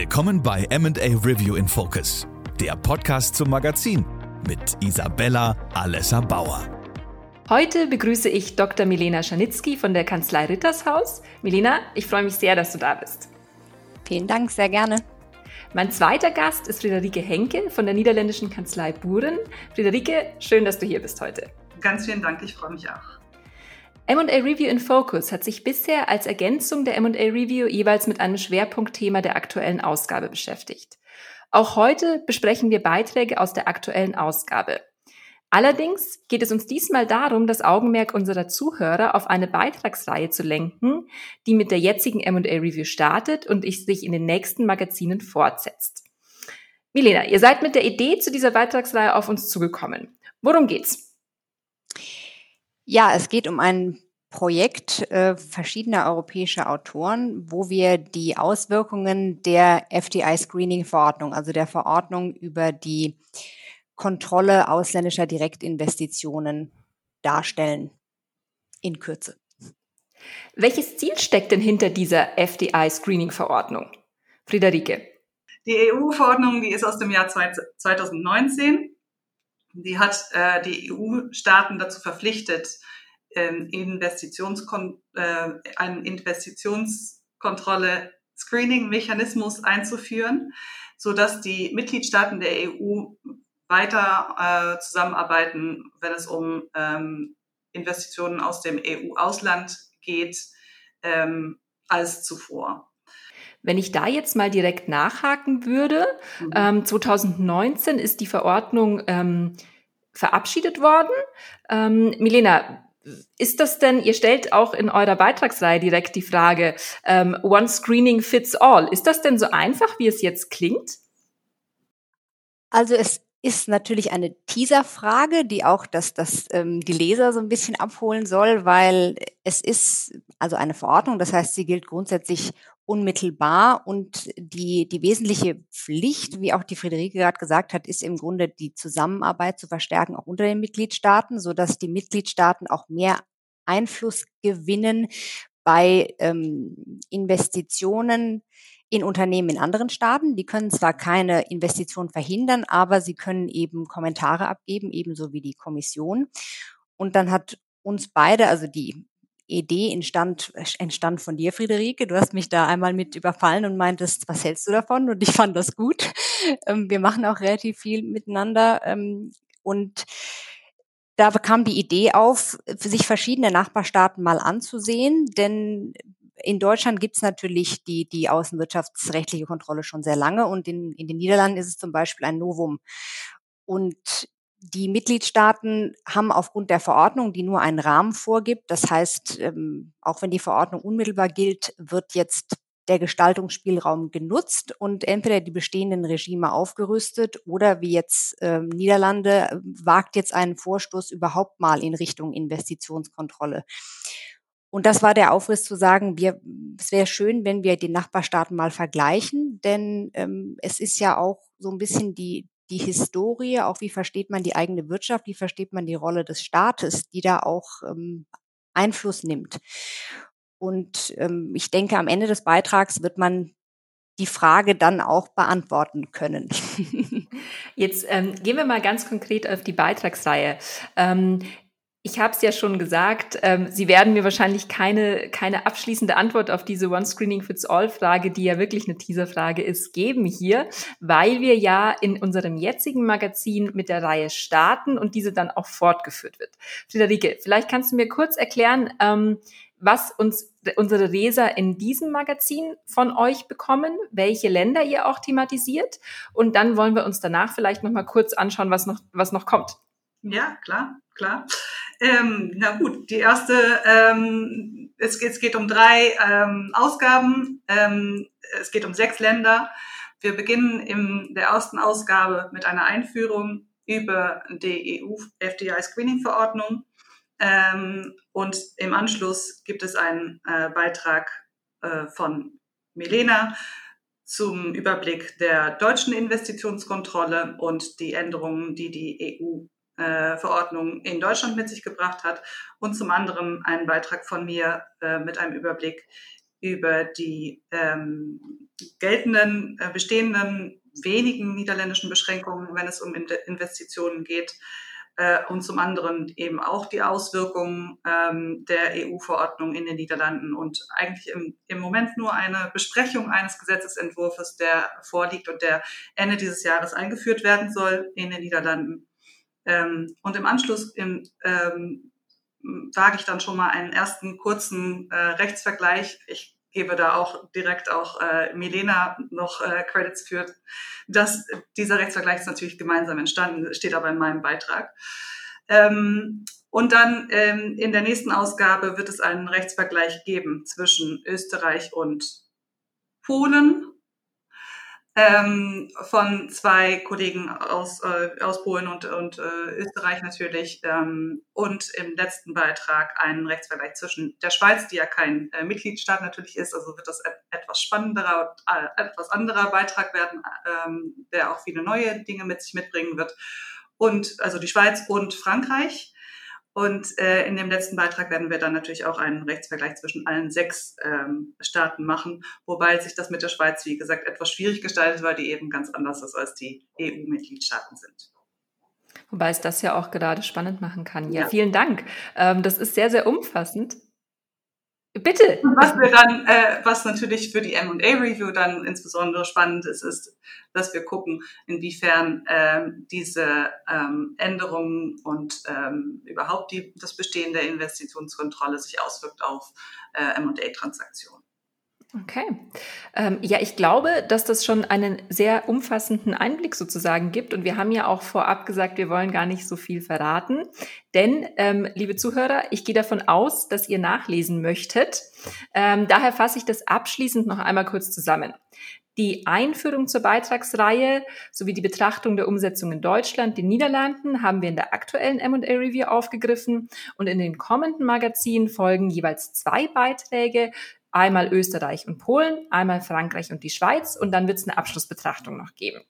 Willkommen bei MA Review in Focus, der Podcast zum Magazin mit Isabella Alessa Bauer. Heute begrüße ich Dr. Milena Schanitzky von der Kanzlei Rittershaus. Milena, ich freue mich sehr, dass du da bist. Vielen Dank, sehr gerne. Mein zweiter Gast ist Friederike Henke von der niederländischen Kanzlei Buren. Friederike, schön, dass du hier bist heute. Ganz vielen Dank, ich freue mich auch. MA Review in Focus hat sich bisher als Ergänzung der MA Review jeweils mit einem Schwerpunktthema der aktuellen Ausgabe beschäftigt. Auch heute besprechen wir Beiträge aus der aktuellen Ausgabe. Allerdings geht es uns diesmal darum, das Augenmerk unserer Zuhörer auf eine Beitragsreihe zu lenken, die mit der jetzigen MA Review startet und sich in den nächsten Magazinen fortsetzt. Milena, ihr seid mit der Idee zu dieser Beitragsreihe auf uns zugekommen. Worum geht's? Ja, es geht um ein Projekt äh, verschiedener europäischer Autoren, wo wir die Auswirkungen der FDI-Screening-Verordnung, also der Verordnung über die Kontrolle ausländischer Direktinvestitionen darstellen. In Kürze. Welches Ziel steckt denn hinter dieser FDI-Screening-Verordnung? Friederike. Die EU-Verordnung, die ist aus dem Jahr 2019 die hat äh, die EU-Staaten dazu verpflichtet, ähm, Investitionskon äh, einen Investitionskontrolle Screening-Mechanismus einzuführen, so dass die Mitgliedstaaten der EU weiter äh, zusammenarbeiten, wenn es um ähm, Investitionen aus dem EU-Ausland geht, ähm, als zuvor. Wenn ich da jetzt mal direkt nachhaken würde, mhm. ähm, 2019 ist die Verordnung ähm, verabschiedet worden. Ähm, Milena, ist das denn, ihr stellt auch in eurer Beitragsreihe direkt die Frage, ähm, One Screening fits all. Ist das denn so einfach, wie es jetzt klingt? Also es ist natürlich eine Teaserfrage, die auch das, das, ähm, die Leser so ein bisschen abholen soll, weil es ist also eine Verordnung, das heißt, sie gilt grundsätzlich unmittelbar und die, die wesentliche Pflicht, wie auch die Friederike gerade gesagt hat, ist im Grunde die Zusammenarbeit zu verstärken, auch unter den Mitgliedstaaten, so dass die Mitgliedstaaten auch mehr Einfluss gewinnen bei ähm, Investitionen in Unternehmen in anderen Staaten. Die können zwar keine Investitionen verhindern, aber sie können eben Kommentare abgeben, ebenso wie die Kommission. Und dann hat uns beide, also die Idee entstand, entstand von dir, Friederike. Du hast mich da einmal mit überfallen und meintest, was hältst du davon? Und ich fand das gut. Ähm, wir machen auch relativ viel miteinander. Ähm, und da kam die Idee auf, sich verschiedene Nachbarstaaten mal anzusehen, denn in Deutschland gibt es natürlich die, die außenwirtschaftsrechtliche Kontrolle schon sehr lange und in, in den Niederlanden ist es zum Beispiel ein Novum. Und die Mitgliedstaaten haben aufgrund der Verordnung, die nur einen Rahmen vorgibt, das heißt, ähm, auch wenn die Verordnung unmittelbar gilt, wird jetzt der Gestaltungsspielraum genutzt und entweder die bestehenden Regime aufgerüstet oder wie jetzt ähm, Niederlande wagt jetzt einen Vorstoß überhaupt mal in Richtung Investitionskontrolle. Und das war der Aufriss zu sagen, wir, es wäre schön, wenn wir die Nachbarstaaten mal vergleichen, denn ähm, es ist ja auch so ein bisschen die, die Historie, auch wie versteht man die eigene Wirtschaft, wie versteht man die Rolle des Staates, die da auch ähm, Einfluss nimmt. Und ähm, ich denke, am Ende des Beitrags wird man die Frage dann auch beantworten können. Jetzt ähm, gehen wir mal ganz konkret auf die Beitragsreihe. Ähm, ich habe es ja schon gesagt, ähm, Sie werden mir wahrscheinlich keine, keine abschließende Antwort auf diese One-Screening-Fits-All-Frage, die ja wirklich eine Teaser-Frage ist, geben hier, weil wir ja in unserem jetzigen Magazin mit der Reihe starten und diese dann auch fortgeführt wird. Friederike, vielleicht kannst du mir kurz erklären, ähm, was uns unsere Leser in diesem Magazin von euch bekommen, welche Länder ihr auch thematisiert und dann wollen wir uns danach vielleicht noch mal kurz anschauen, was noch was noch kommt. Ja, klar, klar. Ähm, na gut, die erste, ähm, es, es geht um drei ähm, Ausgaben, ähm, es geht um sechs Länder. Wir beginnen in der ersten Ausgabe mit einer Einführung über die EU-FDI-Screening-Verordnung. Ähm, und im Anschluss gibt es einen äh, Beitrag äh, von Milena zum Überblick der deutschen Investitionskontrolle und die Änderungen, die die EU Verordnung in Deutschland mit sich gebracht hat und zum anderen einen Beitrag von mir äh, mit einem Überblick über die ähm, geltenden, äh, bestehenden wenigen niederländischen Beschränkungen, wenn es um Investitionen geht, äh, und zum anderen eben auch die Auswirkungen ähm, der EU-Verordnung in den Niederlanden und eigentlich im, im Moment nur eine Besprechung eines Gesetzesentwurfs, der vorliegt und der Ende dieses Jahres eingeführt werden soll in den Niederlanden. Ähm, und im Anschluss im, ähm, wage ich dann schon mal einen ersten kurzen äh, Rechtsvergleich. Ich gebe da auch direkt auch äh, Milena noch äh, Credits für. dass dieser Rechtsvergleich ist natürlich gemeinsam entstanden, steht aber in meinem Beitrag. Ähm, und dann ähm, in der nächsten Ausgabe wird es einen Rechtsvergleich geben zwischen Österreich und Polen ähm, von zwei Kollegen aus, äh, aus Polen und, und äh, Österreich natürlich ähm, und im letzten Beitrag einen Rechtsvergleich zwischen der Schweiz, die ja kein äh, Mitgliedstaat natürlich ist, also wird das et etwas spannenderer, äh, etwas anderer Beitrag werden, ähm, der auch viele neue Dinge mit sich mitbringen wird. Und also die Schweiz und Frankreich und äh, in dem letzten Beitrag werden wir dann natürlich auch einen Rechtsvergleich zwischen allen sechs ähm, Staaten machen, wobei sich das mit der Schweiz, wie gesagt, etwas schwierig gestaltet, weil die eben ganz anders ist, als die EU-Mitgliedstaaten sind. Wobei es das ja auch gerade spannend machen kann. Ja, ja. vielen Dank. Ähm, das ist sehr, sehr umfassend. Bitte. Was wir dann, äh, was natürlich für die M&A Review dann insbesondere spannend ist, ist, dass wir gucken, inwiefern ähm, diese ähm, Änderungen und ähm, überhaupt die, das Bestehen der Investitionskontrolle sich auswirkt auf äh, M&A Transaktionen. Okay. Ähm, ja, ich glaube, dass das schon einen sehr umfassenden Einblick sozusagen gibt. Und wir haben ja auch vorab gesagt, wir wollen gar nicht so viel verraten. Denn, ähm, liebe Zuhörer, ich gehe davon aus, dass ihr nachlesen möchtet. Ähm, daher fasse ich das abschließend noch einmal kurz zusammen. Die Einführung zur Beitragsreihe sowie die Betrachtung der Umsetzung in Deutschland, den Niederlanden haben wir in der aktuellen M&A Review aufgegriffen und in den kommenden Magazinen folgen jeweils zwei Beiträge einmal Österreich und Polen, einmal Frankreich und die Schweiz und dann wird es eine Abschlussbetrachtung noch geben.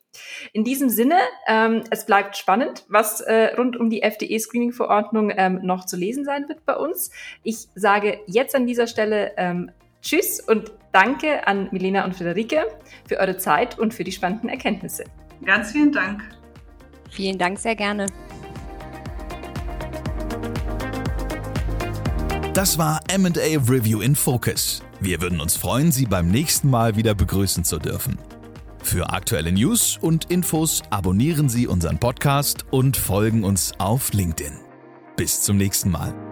In diesem Sinne, ähm, es bleibt spannend, was äh, rund um die FDE-Screening-Verordnung ähm, noch zu lesen sein wird bei uns. Ich sage jetzt an dieser Stelle ähm, Tschüss und danke an Milena und Friederike für eure Zeit und für die spannenden Erkenntnisse. Ganz vielen Dank. Vielen Dank, sehr gerne. Das war MA Review in Focus. Wir würden uns freuen, Sie beim nächsten Mal wieder begrüßen zu dürfen. Für aktuelle News und Infos abonnieren Sie unseren Podcast und folgen uns auf LinkedIn. Bis zum nächsten Mal.